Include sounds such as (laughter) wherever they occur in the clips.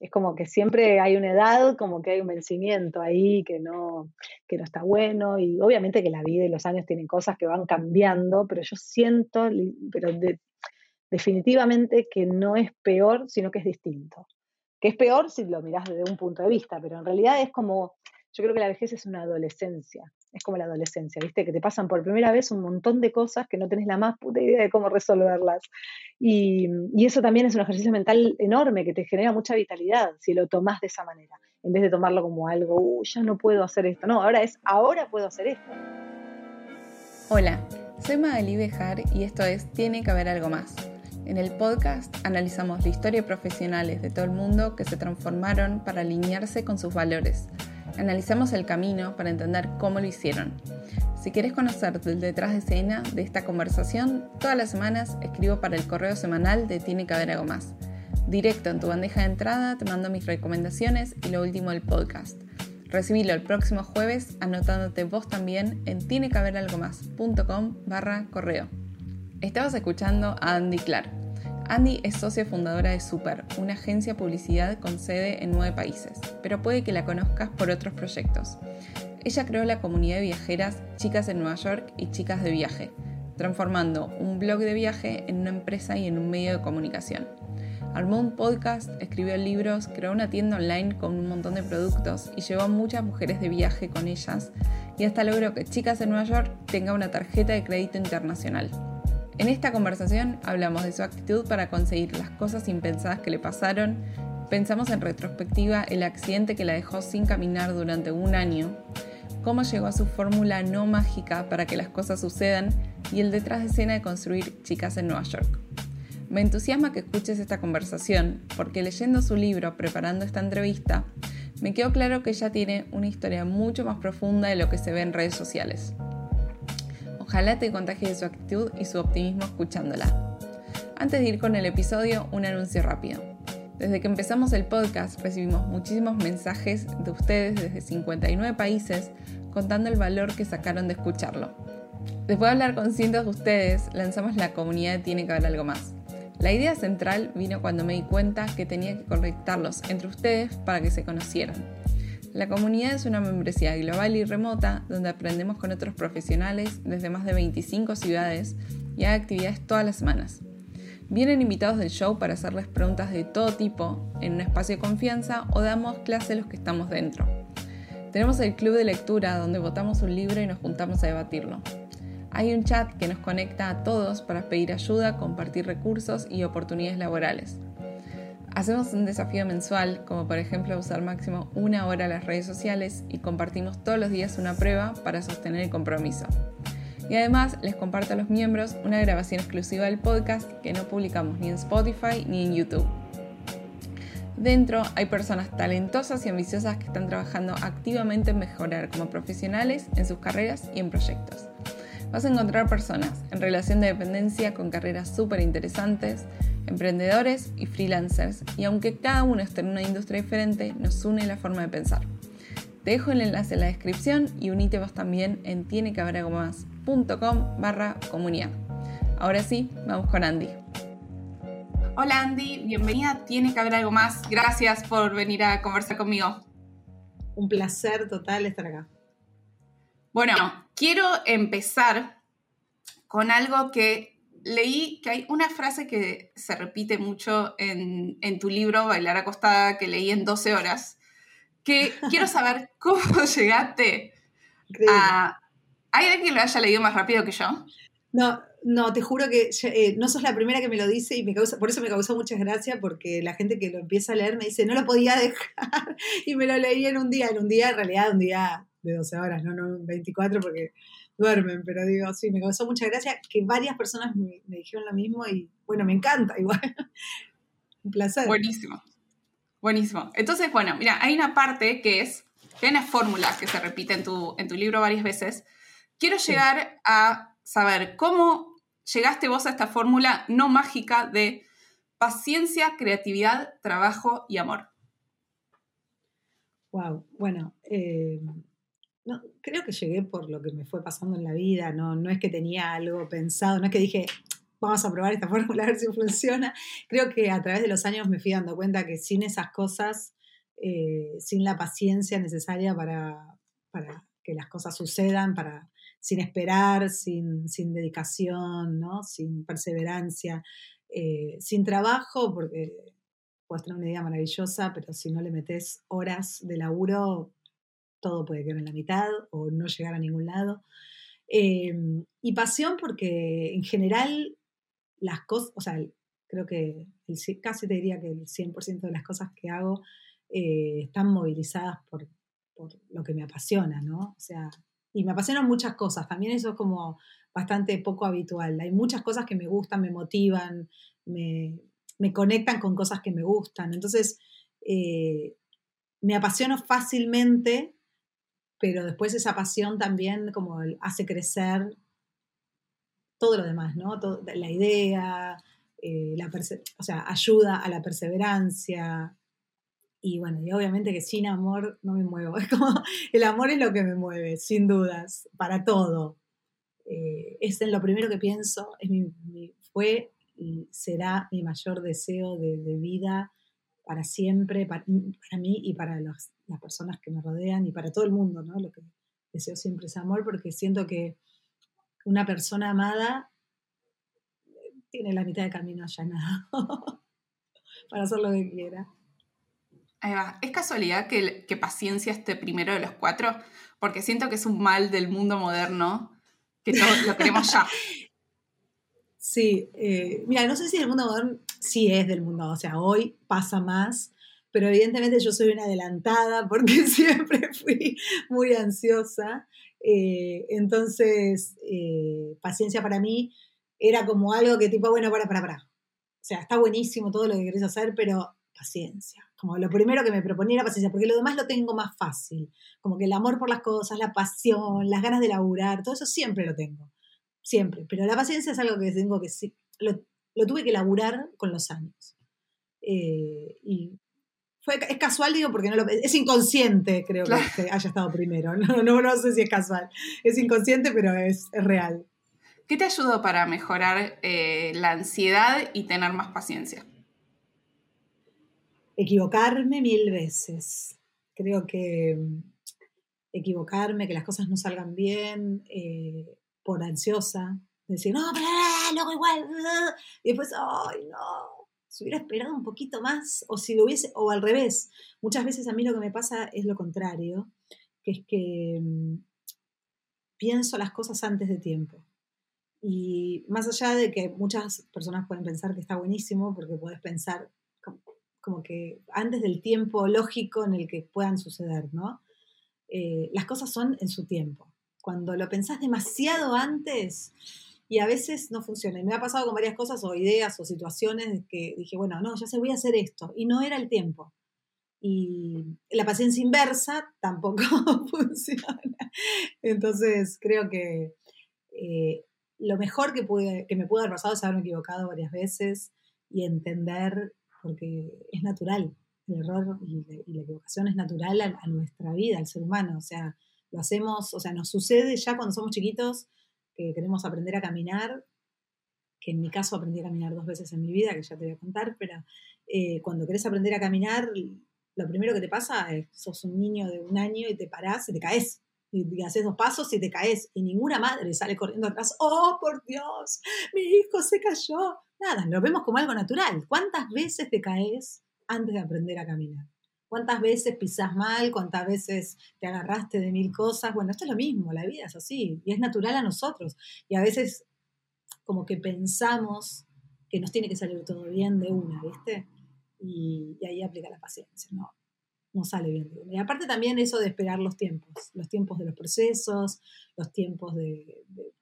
Es como que siempre hay una edad, como que hay un vencimiento ahí que no, que no está bueno. Y obviamente que la vida y los años tienen cosas que van cambiando, pero yo siento, pero definitivamente que no es peor, sino que es distinto. Que es peor si lo mirás desde un punto de vista, pero en realidad es como, yo creo que la vejez es una adolescencia es como la adolescencia, ¿viste? Que te pasan por primera vez un montón de cosas que no tenés la más puta idea de cómo resolverlas. Y, eso también es un ejercicio mental enorme que te genera mucha vitalidad si lo tomás de esa manera, en vez de tomarlo como algo, uh, ya no puedo hacer esto. No, ahora es, ahora puedo hacer esto. Hola, soy Magali Bejar y esto es Tiene que haber algo más. En el podcast analizamos la historia de profesionales de todo el mundo que se transformaron para alinearse con sus valores Analizamos el camino para entender cómo lo hicieron. Si quieres conocer del detrás de escena de esta conversación, todas las semanas escribo para el correo semanal de Tiene que haber algo más. Directo en tu bandeja de entrada te mando mis recomendaciones y lo último del podcast. Recibilo el próximo jueves anotándote vos también en tinequehaberalgomás.com barra correo. Estabas escuchando a Andy Clark Andy es socia fundadora de Super, una agencia de publicidad con sede en nueve países, pero puede que la conozcas por otros proyectos. Ella creó la comunidad de viajeras Chicas en Nueva York y Chicas de Viaje, transformando un blog de viaje en una empresa y en un medio de comunicación. Armó un podcast, escribió libros, creó una tienda online con un montón de productos y llevó a muchas mujeres de viaje con ellas y hasta logró que Chicas en Nueva York tenga una tarjeta de crédito internacional. En esta conversación hablamos de su actitud para conseguir las cosas impensadas que le pasaron, pensamos en retrospectiva el accidente que la dejó sin caminar durante un año, cómo llegó a su fórmula no mágica para que las cosas sucedan y el detrás de escena de construir Chicas en Nueva York. Me entusiasma que escuches esta conversación porque leyendo su libro, preparando esta entrevista, me quedó claro que ella tiene una historia mucho más profunda de lo que se ve en redes sociales. Ojalá te contagie de su actitud y su optimismo escuchándola. Antes de ir con el episodio, un anuncio rápido. Desde que empezamos el podcast recibimos muchísimos mensajes de ustedes desde 59 países contando el valor que sacaron de escucharlo. Después de hablar con cientos de ustedes, lanzamos la comunidad Tiene que haber algo más. La idea central vino cuando me di cuenta que tenía que conectarlos entre ustedes para que se conocieran. La comunidad es una membresía global y remota donde aprendemos con otros profesionales desde más de 25 ciudades y hay actividades todas las semanas. Vienen invitados del show para hacerles preguntas de todo tipo en un espacio de confianza o damos clase los que estamos dentro. Tenemos el club de lectura donde votamos un libro y nos juntamos a debatirlo. Hay un chat que nos conecta a todos para pedir ayuda, compartir recursos y oportunidades laborales. Hacemos un desafío mensual, como por ejemplo usar máximo una hora las redes sociales y compartimos todos los días una prueba para sostener el compromiso. Y además les comparto a los miembros una grabación exclusiva del podcast que no publicamos ni en Spotify ni en YouTube. Dentro hay personas talentosas y ambiciosas que están trabajando activamente en mejorar como profesionales en sus carreras y en proyectos. Vas a encontrar personas en relación de dependencia con carreras súper interesantes, emprendedores y freelancers, y aunque cada uno esté en una industria diferente, nos une la forma de pensar. Te dejo el enlace en la descripción y unite vos también en tienequehaberalgomás.com barra comunidad. Ahora sí, vamos con Andy. Hola Andy, bienvenida Tiene que haber algo más. Gracias por venir a conversar conmigo. Un placer total estar acá. Bueno, quiero empezar con algo que leí que hay una frase que se repite mucho en, tu libro, Bailar acostada, que leí en 12 horas, que (laughs) quiero saber cómo (laughs) llegaste a... ¿Hay alguien que lo haya leído más rápido que yo? No, no, te juro que eh, no sos la primera que me lo dice y me causa, por eso me causó muchas gracias, porque la gente que lo empieza a leer me dice, no lo podía (laughs) dejar, y me lo leí en un día, en un día, en realidad, un día de 12 horas, no, no 24, porque duermen, pero digo, sí, me causó mucha gracia que varias personas me, dijeron lo mismo y bueno, me encanta (laughs) igual. Un placer. Buenísimo. Buenísimo. Entonces, bueno, mira, hay una parte que es, hay una fórmula que se repite en tu, en tu libro varias veces. Quiero llegar a saber cómo llegaste vos a esta fórmula no mágica de paciencia, creatividad, trabajo y amor. Wow, bueno, eh, no, creo que llegué por lo que me fue pasando en la vida, no, no es que tenía algo pensado, no es que dije, vamos a probar esta (laughs) fórmula a ver si funciona. Creo que a través de los años me fui dando cuenta que sin esas cosas, eh, sin la paciencia necesaria para, para, que las cosas sucedan, para, sin esperar, sin, sin dedicación, ¿no? sin perseverancia, eh, sin trabajo, porque puedes tener una idea maravillosa, pero si no le metes horas de laburo, todo puede quedar en la mitad o no llegar a ningún lado. Em, y pasión porque en general las cosas, o sea, creo que casi te diría que el 100% de las cosas que hago eh, están movilizadas por, por, lo que me apasiona, ¿no? O sea, y me apasionan muchas cosas, también eso es como bastante poco habitual. Hay muchas cosas que me gustan, me motivan, me, me conectan con cosas que me gustan. Entonces, eh, me apasiono fácilmente pero después esa pasión también como hace crecer todo lo demás, ¿no? la idea, eh, la o sea, ayuda a la perseverancia. Y bueno, y obviamente que sin amor no me muevo. (laughs) El amor es lo que me mueve, sin dudas, para todo. Eh, es lo primero que pienso, fue y será mi mayor deseo de, de vida para siempre, para, mí y para las personas que me rodean y para todo el mundo, ¿no? Lo que deseo siempre es amor porque siento que una persona amada eh, tiene la mitad de camino allanado (laughs) para hacer lo que quiera. Ahí va. ¿Es casualidad que, que, paciencia esté primero de los cuatro? Porque siento que es un mal del mundo moderno que todos lo queremos ya. (laughs) Sí, eh, mira, no sé si el mundo moderno sí es del mundo, o sea, hoy pasa más, pero evidentemente yo soy una adelantada (laughs) porque (laughs) siempre fui muy ansiosa. Eh, entonces, eh, paciencia para mí era como algo que tipo, bueno, para, para, para. O sea, está buenísimo todo lo que querés hacer, pero paciencia. Como lo primero que me proponía era paciencia, porque lo demás lo tengo más fácil. Como que el amor por las cosas, la pasión, las ganas de laburar, todo eso siempre lo tengo siempre. Pero la paciencia es algo que tengo que sí, tuve que laburar con los años. Eh, y fue, es casual, digo, porque no lo, es inconsciente, creo que, haya estado primero. (laughs) No, no, no, sé si es casual. Es inconsciente, pero es, real. ¿Qué te ayudó para mejorar eh, la ansiedad y tener más paciencia? Equivocarme mil veces. Creo que mm, equivocarme, que las cosas no salgan bien, eh, por ansiosa, decir, no, pero luego igual, y después, ay, no, si hubiera esperado un poquito más, o si lo hubiese, o al revés, muchas veces a mí lo que me pasa es lo contrario, que es que mm, pienso las cosas antes de tiempo. Y más allá de que muchas personas pueden pensar que está buenísimo, porque puedes pensar como, que antes del tiempo lógico en el que puedan suceder, ¿no? Eh, las cosas son en su tiempo cuando lo pensás demasiado antes y a veces no funciona. Y me ha pasado con varias cosas o ideas o situaciones que dije, bueno, no, ya sé, voy a hacer esto. Y no era el tiempo. Y la paciencia inversa tampoco (laughs) funciona. Entonces creo que eh, lo mejor que, pude, que me pudo haber pasado es haberme equivocado varias veces y entender, porque es natural, el error y, la equivocación es natural a, a, nuestra vida, al ser humano. O sea, lo hacemos, o sea, nos sucede ya cuando somos chiquitos que queremos aprender a caminar, que en mi caso aprendí a caminar dos veces en mi vida, que ya te voy a contar, pero eh, cuando querés aprender a caminar, lo primero que te pasa es, sos un niño de un año y te parás y te caes. Y, haces dos pasos y te caes. Y ninguna madre sale corriendo atrás, oh, por Dios, mi hijo se cayó. Nada, lo vemos como algo natural. ¿Cuántas veces te caes antes de aprender a caminar? Cuántas veces pisás mal, cuántas veces te agarraste de mil cosas. Bueno, esto es lo mismo, la vida es así y es natural a nosotros. Y a veces como que pensamos que nos tiene que salir todo bien de una, ¿viste? Y, ahí aplica la paciencia, ¿no? No sale bien de una. Y aparte también eso de esperar los tiempos, los tiempos de los procesos, los tiempos de de,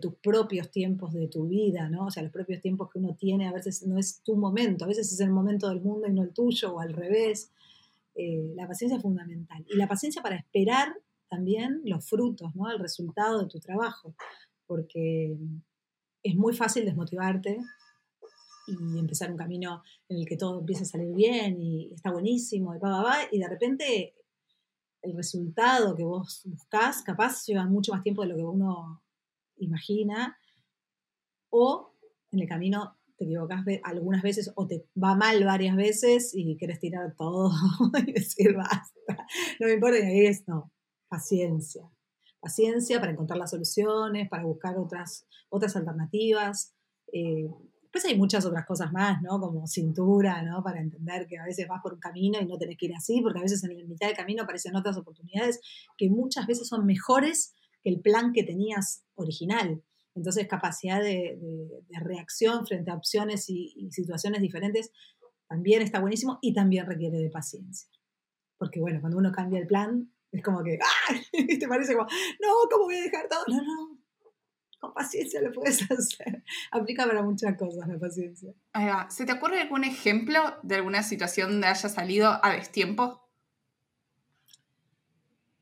tus propios tiempos de tu vida, ¿no? O sea, los propios tiempos que uno tiene, a veces no es tu momento, a veces es el momento del mundo y no el tuyo, o al revés. Eh, la paciencia es fundamental. Y la paciencia para esperar también los frutos, ¿no? El resultado de tu trabajo, porque es muy fácil desmotivarte y empezar un camino en el que todo empieza a salir bien y está buenísimo y va, va, y de repente el resultado que vos buscás capaz lleva mucho más tiempo de lo que uno imagina o en el camino te equivocas algunas veces o te va mal varias veces y quieres tirar todo (laughs) y decir basta, no me importa, y ahí es no, paciencia, paciencia para encontrar las soluciones, para buscar otras, otras alternativas. Eh, después hay muchas otras cosas más, ¿no? Como cintura, ¿no? Para entender que a veces vas por un camino y no tenés que ir así, porque a veces en la mitad del camino aparecen otras oportunidades que muchas veces son mejores que el plan que tenías original. Entonces, capacidad de, reacción frente a opciones y, situaciones diferentes también está buenísimo y también requiere de paciencia. Porque, bueno, cuando uno cambia el plan, es como que, ¡ah! (laughs) Te parece como, no, ¿cómo voy a dejar todo? No, no, con paciencia lo puedes (laughs) hacer. Aplica para muchas cosas la paciencia. ¿Se te ocurre algún ejemplo de alguna situación donde haya salido a destiempo?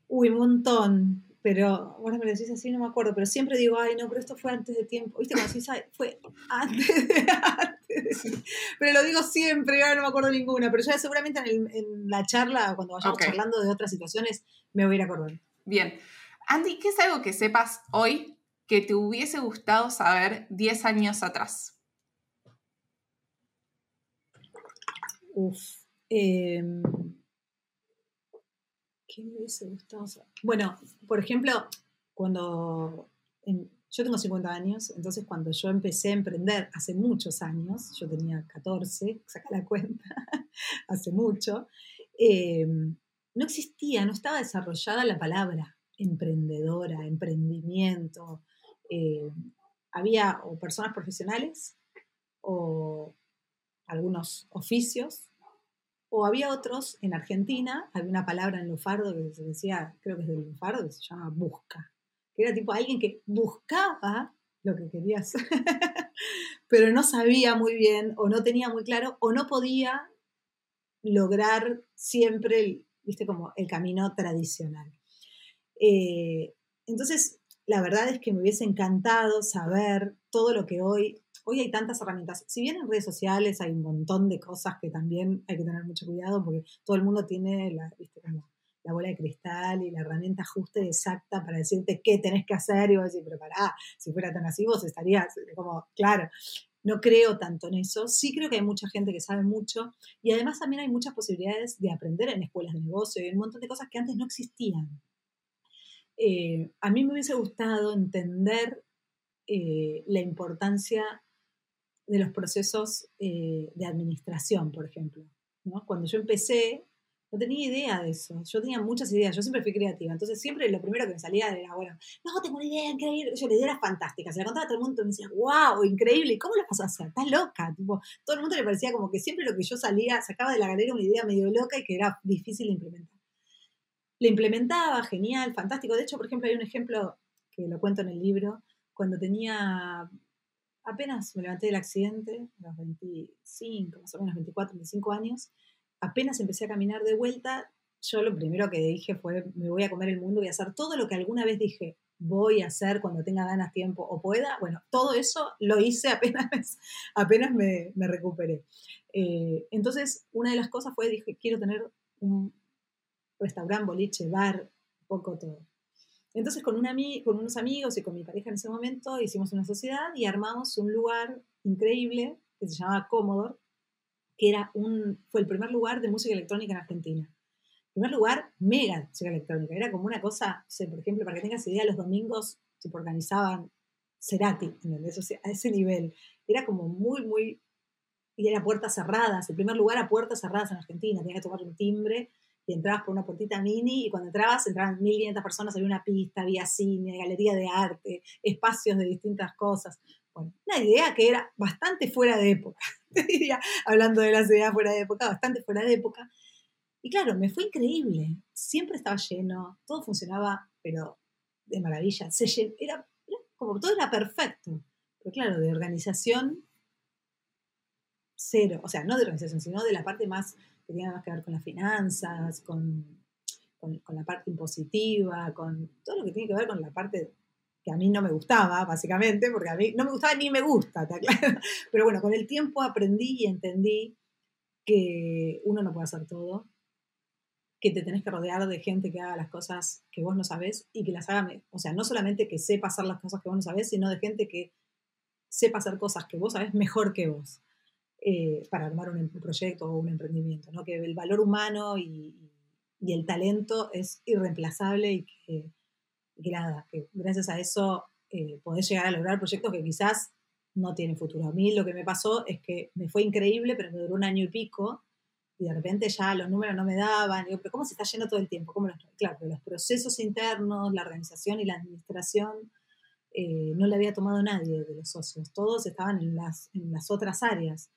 Uy, un montón. Pero ahora me lo decís así, no me acuerdo. Pero siempre digo, ay, no, pero esto fue antes de tiempo. ¿Viste cómo decís? fue antes de, (laughs) antes Pero lo digo siempre, ahora no me acuerdo ninguna. Pero ya seguramente en, la charla, cuando vayamos charlando de otras situaciones, me voy a ir acordando. Bien. Andy, ¿qué es algo que sepas hoy que te hubiese gustado saber 10 años atrás? Uf. Em, ¿Qué me hubiese gustado? Bueno, por ejemplo, cuando. yo tengo 50 años, entonces cuando yo empecé a emprender hace muchos años, yo tenía 14, (laughs) saca la cuenta, (laughs) hace mucho, em, no existía, no estaba desarrollada la palabra emprendedora, emprendimiento, eh, había o personas profesionales o algunos oficios, o había otros en Argentina, había una palabra en lufardo que se decía, creo que es del lufardo, que se llama busca, que era tipo alguien que buscaba lo que quería hacer, (laughs) pero no sabía muy bien o no tenía muy claro o no podía lograr siempre el, ¿viste? Como el camino tradicional. Eh, entonces, la verdad es que me hubiese encantado saber todo lo que hoy, hoy hay tantas herramientas. Si bien en redes sociales hay un montón de cosas que también hay que tener mucho cuidado porque todo el mundo tiene la, la bola de cristal y la herramienta justa y exacta para decirte qué tenés que hacer y vos decís, pero pará, si fuera tan así vos estarías como, claro, no creo tanto en eso. Sí creo que hay mucha gente que sabe mucho y además también hay muchas posibilidades de aprender en escuelas de negocio y un montón de cosas que antes no existían. Eh, a mí me hubiese gustado entender eh, la importancia de los procesos eh, de administración, por ejemplo. Cuando yo empecé, no tenía idea de eso. Yo tenía muchas ideas, yo siempre fui creativa. Entonces, siempre lo primero que me salía era, bueno, no, tengo una idea increíble. Yo la idea era fantástica. Se la contaba a todo el mundo y me decía, wow, increíble. ¿Y cómo lo vas a hacer? Estás loca. Todo el mundo le parecía como que siempre lo que yo salía, sacaba de la galera una idea medio loca y que era difícil de implementar le implementaba, genial, fantástico. De hecho, por ejemplo, hay un ejemplo que lo cuento en el libro, cuando tenía, apenas me levanté del accidente, a los 25, más o menos 24, 25 años, apenas empecé a caminar de vuelta, yo lo primero que dije fue, me voy a comer el mundo, voy a hacer todo lo que alguna vez dije, voy a hacer cuando tenga ganas, tiempo o pueda. Bueno, todo eso lo hice apenas, (laughs) apenas me, recuperé. Eh, entonces, una de las cosas fue, dije, quiero tener un, restaurante, boliche, bar, poco todo. Entonces con, con unos amigos y con mi pareja en ese momento hicimos una sociedad y armamos un lugar increíble que se llamaba Commodore, que era un, fue el primer lugar de música electrónica en Argentina. Primer lugar mega música electrónica. Era como una cosa, por ejemplo, para que tengas idea, los domingos se organizaban Cerati, a ese nivel. Era como muy, muy... Y era puertas cerradas, el primer lugar a puertas cerradas en Argentina. Tenía que tomar un timbre entrabas por una puertita mini y cuando entrabas entraban 1.500 personas, había una pista, había cine, galería de arte, espacios de distintas cosas. Bueno, una idea que era bastante fuera de época, (laughs) te diría, hablando de las ideas fuera de época, bastante fuera de época. Y claro, me fue increíble, siempre estaba lleno, todo funcionaba, pero de maravilla, se era, como todo era perfecto, pero claro, de organización cero, o sea, no de organización, sino de la parte más que tiene más que ver con las finanzas, con, con, la parte impositiva, con todo lo que tiene que ver con la parte que a mí no me gustaba, básicamente, porque a mí no me gustaba ni me gusta, ¿está claro? (laughs) Pero bueno, con el tiempo aprendí y entendí que uno no puede hacer todo, que te tenés que rodear de gente que haga las cosas que vos no sabés y que las haga, o sea, no solamente que sepa hacer las cosas que vos no sabés, sino de gente que sepa hacer cosas que vos sabés mejor que vos eh, para armar un, proyecto o un emprendimiento, ¿no? que el valor humano y, el talento es irreemplazable y que, nada, que gracias a eso eh, podés llegar a lograr proyectos que quizás no tienen futuro. A mí lo que me pasó es que me fue increíble, pero me duró un año y pico y de repente ya los números no me daban. Digo, pero ¿cómo se está yendo todo el tiempo? ¿Cómo Claro, pero los procesos internos, la organización y la administración eh, no le había tomado nadie de los socios. Todos estaban en las, en las otras áreas.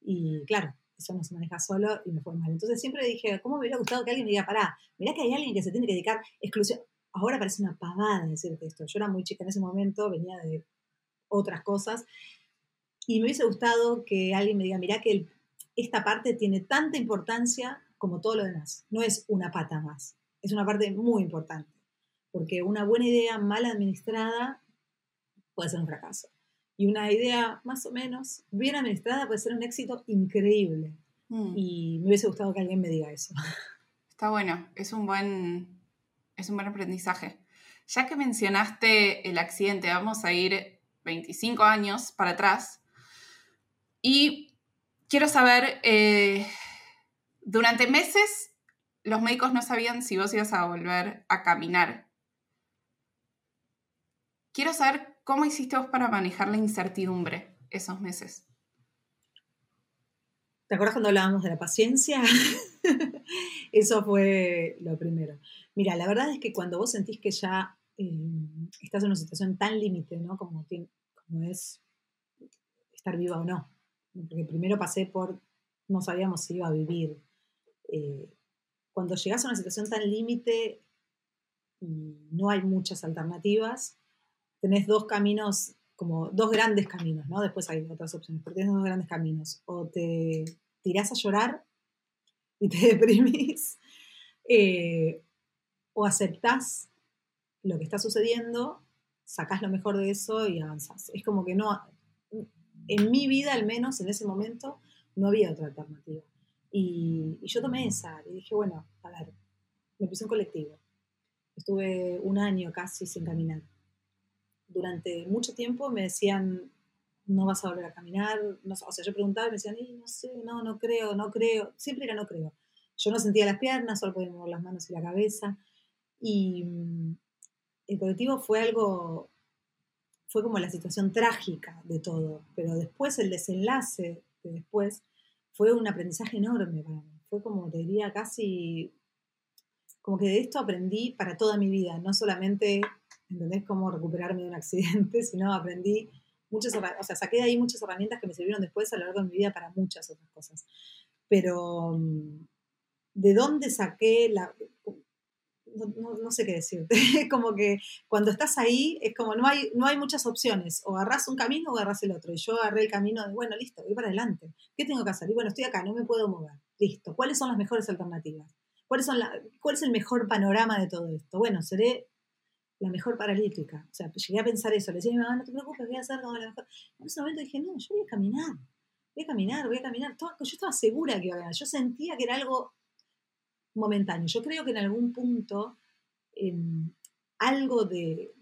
Y claro, eso no se maneja solo y me fue mal. Entonces siempre dije, ¿cómo me hubiera gustado que alguien me diga, pará, mirá que hay alguien que se tiene que dedicar exclusivamente. Ahora parece una pavada decirte esto. Yo era muy chica en ese momento, venía de otras cosas. Y me hubiese gustado que alguien me diga, mirá que esta parte tiene tanta importancia como todo lo demás. No es una pata más, es una parte muy importante. Porque una buena idea mal administrada puede ser un fracaso. Y una idea más o menos bien administrada puede ser un éxito increíble. Mm. Y me hubiese gustado que alguien me diga eso. Está bueno, es un buen, es un buen aprendizaje. Ya que mencionaste el accidente, vamos a ir 25 años para atrás. Y quiero saber, eh, durante meses los médicos no sabían si vos ibas a volver a caminar. Quiero saber cómo hiciste vos para manejar la incertidumbre esos meses. ¿Te acuerdas cuando hablábamos de la paciencia? (laughs) Eso fue lo primero. Mira, la verdad es que cuando vos sentís que ya eh, estás en una situación tan límite, ¿no? Como, como es estar viva o no. Porque primero pasé por, no sabíamos si iba a vivir. Eh, cuando llegas a una situación tan límite no hay muchas alternativas, tenés dos caminos, como dos grandes caminos, ¿no? Después hay otras opciones, pero tenés dos grandes caminos. O te tirás a llorar y te (laughs) deprimís, eh, o aceptás lo que está sucediendo, sacás lo mejor de eso y avanzás. Es como que no, en mi vida al menos en ese momento, no había otra alternativa. Y, yo tomé esa y dije, bueno, a ver, me puse un colectivo. Estuve un año casi sin caminar. Durante mucho tiempo me decían, no vas a volver a caminar. No, o sea, yo preguntaba y me decían, no sé, no, no creo, no creo. Siempre era no creo. Yo no sentía las piernas, solo podía mover las manos y la cabeza. Y, el colectivo fue algo, fue como la situación trágica de todo, pero después el desenlace de después fue un aprendizaje enorme para mí. Fue como, te diría, casi, como que de esto aprendí para toda mi vida, no solamente, ¿entendés?, cómo recuperarme de un accidente, (laughs) sino aprendí muchas, o sea, saqué de ahí muchas herramientas que me sirvieron después a lo largo de mi vida para muchas otras cosas. Pero, mm, ¿de dónde saqué la, no, sé qué decirte. (laughs) como que cuando estás ahí es como no hay, no hay muchas opciones. O agarras un camino o agarras el otro. Y yo agarré el camino de, bueno, listo, voy para adelante. ¿Qué tengo que hacer? Y bueno, estoy acá, no me puedo mover. Listo. ¿Cuáles son las mejores alternativas? ¿Cuáles son la, ¿Cuál es el mejor panorama de todo esto? Bueno, seré la mejor paralítica. O sea, llegué a pensar eso. Le decía a mi mamá, no te preocupes, voy a hacer como la mejor. En ese momento dije, no, yo voy a caminar. Voy a caminar, voy a caminar. yo estaba segura que iba a ganar. Yo sentía que era algo momentáneo. Yo creo que en algún punto em, algo de,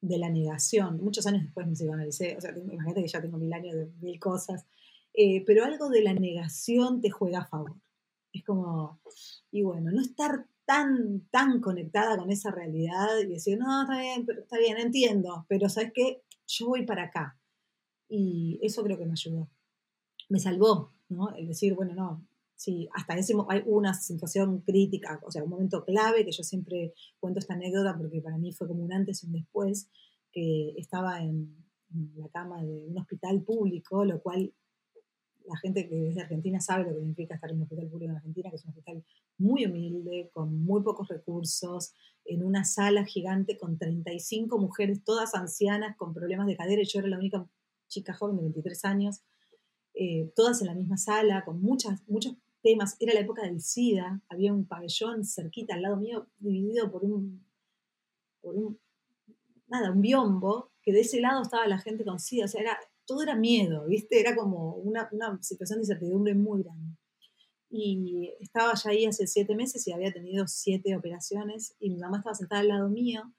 la negación, muchos años después me psicoanalicé, o sea, imagínate que ya tengo mil años de mil cosas, eh, pero algo de la negación te juega a favor. Es como, y bueno, no estar tan, tan conectada con esa realidad y decir, no, está bien, pero, está bien, entiendo, pero ¿sabes qué? Yo voy para acá. Y eso creo que me ayudó. Me salvó, ¿no? El decir, bueno, no, Sí, hasta ese hay una situación crítica, o sea, un momento clave que yo siempre cuento esta anécdota porque para mí fue como un antes y un después, que estaba en, la cama de un hospital público, lo cual la gente que es de Argentina sabe lo que significa estar en un hospital público en Argentina, que es un hospital muy humilde, con muy pocos recursos, en una sala gigante con 35 mujeres, todas ancianas, con problemas de cadera, y yo era la única chica joven de 23 años, eh, todas en la misma sala, con muchas, muchos temas. Era la época del SIDA, había un pabellón cerquita al lado mío, dividido por un, por un, nada, un biombo, que de ese lado estaba la gente con SIDA, o sea, era, todo era miedo, ¿viste? Era como una, una situación de incertidumbre muy grande. Y estaba ya ahí hace siete meses y había tenido siete operaciones y mi mamá estaba sentada al lado mío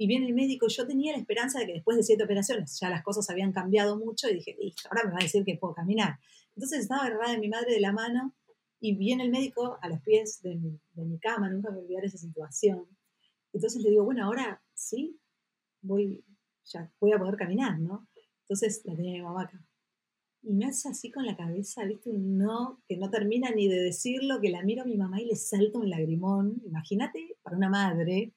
y viene el médico, yo tenía la esperanza de que después de siete operaciones ya las cosas habían cambiado mucho y dije, listo, ahora me va a decir que puedo caminar. Entonces estaba agarrada de mi madre de la mano y viene el médico a los pies de mi, cama, nunca me voy a olvidar esa situación. Entonces le digo, bueno, ahora sí, voy, ya voy a poder caminar, ¿no? Entonces la tenía mi mamá acá. Y me hace así con la cabeza, ¿viste? Un no, que no termina ni de decirlo, que la miro a mi mamá y le salta un lagrimón. Imagínate, para una madre,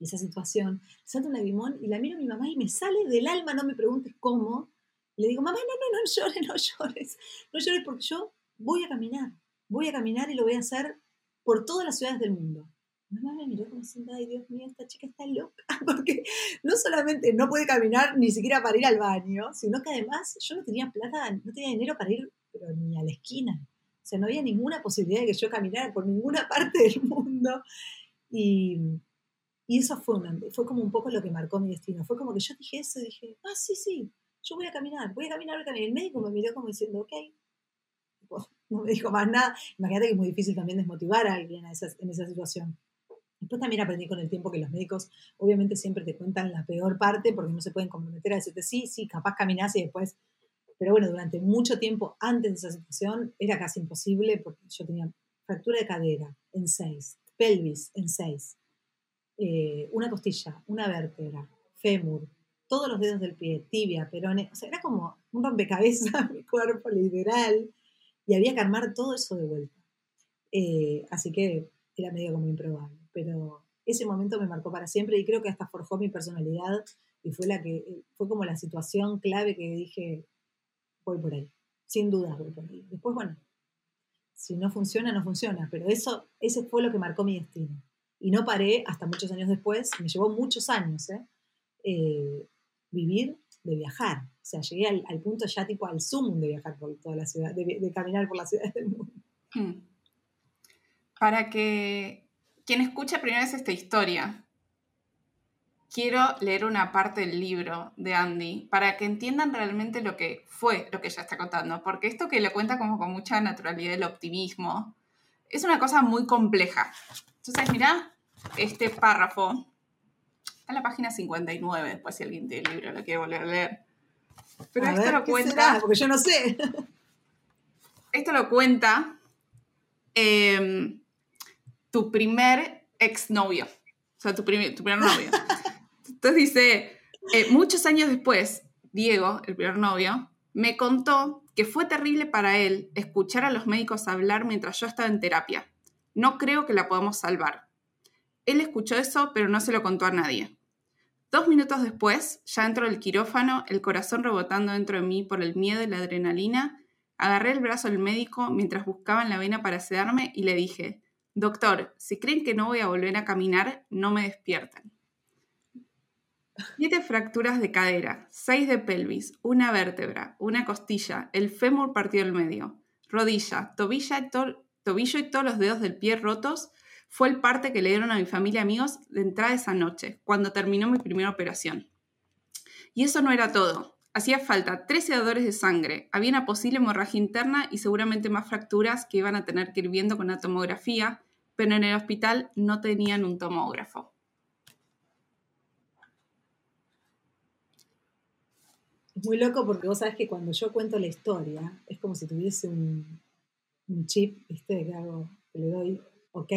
esa situación, salta un lagrimón y la miro a mi mamá y me sale del alma, no me preguntes cómo. le digo, mamá, no, no, no llores, no llores. No llores porque yo voy a caminar. Voy a caminar y lo voy a hacer por todas las ciudades del mundo. Mi mamá me miró como diciendo, ay Dios mío, esta chica está loca, (laughs) porque no solamente no puede caminar ni siquiera para ir al baño, sino que además yo no tenía plata, no tenía dinero para ir ni a la esquina. O sea, no había ninguna posibilidad de que yo caminara por ninguna (laughs) parte del mundo. Y, y eso fue, fue como un poco lo que marcó mi destino. Fue como que yo dije eso y dije, ah, sí, sí, yo voy a caminar, voy a caminar, voy a caminar. El médico me miró como diciendo, ok. (laughs) no me dijo más nada. Imagínate que es muy difícil también desmotivar a alguien en esa situación. Después también aprendí con el tiempo que los médicos obviamente siempre te cuentan la peor parte porque no se pueden comprometer a decirte, sí, sí, capaz caminás y después... Pero bueno, durante mucho tiempo antes de esa situación era casi imposible porque yo tenía fractura de cadera en seis, pelvis en seis, eh, una costilla, una vértebra, fémur, todos los dedos del pie, tibia, perone, o sea, era como un rompecabezas (laughs) mi cuerpo literal y había que armar todo eso de vuelta. Eh, así que era medio como improbable pero ese momento me marcó para siempre y creo que hasta forjó mi personalidad y fue la que fue como la situación clave que dije voy por ahí sin duda voy por ahí después bueno si no funciona no funciona pero eso ese fue lo que marcó mi destino y no paré hasta muchos años después me llevó muchos años ¿eh? Eh, vivir de viajar o sea llegué al, punto ya tipo al zoom de viajar por toda la ciudad de, caminar por las ciudades del mundo hmm. para que quien escucha primero vez esta historia, quiero leer una parte del libro de Andy para que entiendan realmente lo que fue lo que ella está contando, porque esto que le cuenta como con mucha naturalidad el optimismo es una cosa muy compleja. Entonces, mira este párrafo. Está en la página 59, después si alguien tiene el libro lo quiere volver a leer. Pero esto lo cuenta. Porque yo no sé. Esto lo cuenta. Eh, tu primer exnovio, o sea, tu, primer, tu primer novio. Entonces dice, eh, muchos años después, Diego, el primer novio, me contó que fue terrible para él escuchar a los médicos hablar mientras yo estaba en terapia. No creo que la podamos salvar. Él escuchó eso, pero no se lo contó a nadie. Dos minutos después, ya dentro del quirófano, el corazón rebotando dentro de mí por el miedo y la adrenalina, agarré el brazo del médico mientras buscaban la vena para sedarme y le dije, Doctor, si creen que no voy a volver a caminar, no me despiertan. Siete fracturas de cadera, seis de pelvis, una vértebra, una costilla, el fémur partido al medio, rodilla, tobillo y todos los dedos del pie rotos, fue el parte que le dieron a mi familia y amigos de entrada esa noche, cuando terminó mi primera operación. Y eso no era todo. Hacía falta tres sedadores de sangre, había una posible hemorragia interna y seguramente más fracturas que iban a tener que ir viendo con la tomografía, pero en el hospital no tenían un tomógrafo. Es muy loco porque vos sabés que cuando yo cuento la historia, es como si tuviese un, chip, ¿viste? Que hago, que le doy ok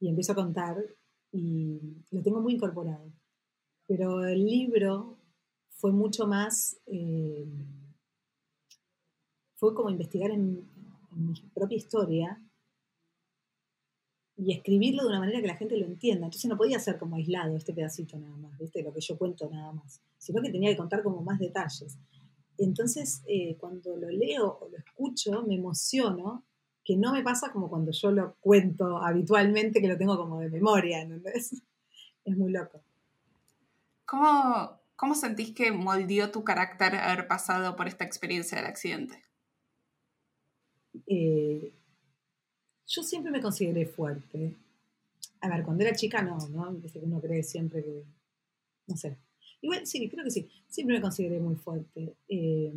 y empiezo a contar y lo tengo muy incorporado. Pero el libro fue mucho más, eh, fue como investigar en, mi propia historia y escribirlo de una manera que la gente lo entienda. Entonces no podía ser como aislado este pedacito nada más, ¿viste? Lo que yo cuento nada más, sino que tenía que contar como más detalles. Entonces, eh, cuando lo leo o lo escucho, me emociono, que no me pasa como cuando yo lo cuento habitualmente, que lo tengo como de memoria, ¿entendés? Es muy loco. ¿Cómo, ¿Cómo sentís que moldeó tu carácter haber pasado por esta experiencia del accidente? Eh, yo siempre me consideré fuerte. A ver, cuando era chica no, ¿no? Uno cree siempre que, no sé. Igual sí, creo que sí. Siempre me consideré muy fuerte. Eh,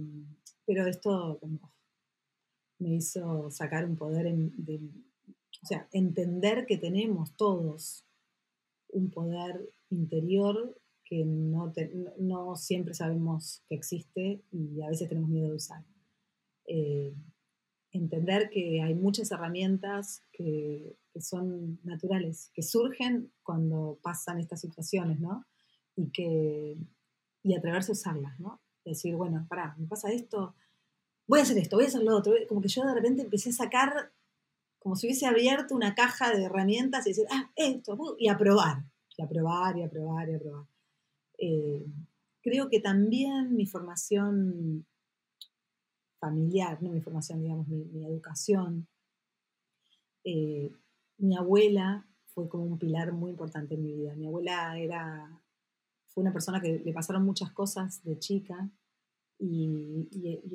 pero esto me hizo sacar un poder de, o sea, entender que tenemos todos un poder interior que no, no, siempre sabemos que existe y a veces tenemos miedo de usar. Eh, entender que hay muchas herramientas que, que, son naturales, que surgen cuando pasan estas situaciones, ¿no? Y, que, y atreverse a usarlas, ¿no? Decir, bueno, pará, me pasa esto, voy a hacer esto, voy a hacer lo otro. Como que yo de repente empecé a sacar, como si hubiese abierto una caja de herramientas y decir, ah, esto, uh", y a probar, y a probar, y a probar, y a probar. Eh, creo que también mi formación familiar, mi formación, digamos, mi, educación, eh, mi abuela fue como un pilar muy importante en mi vida. Mi abuela era, fue una persona que le pasaron muchas cosas de chica y,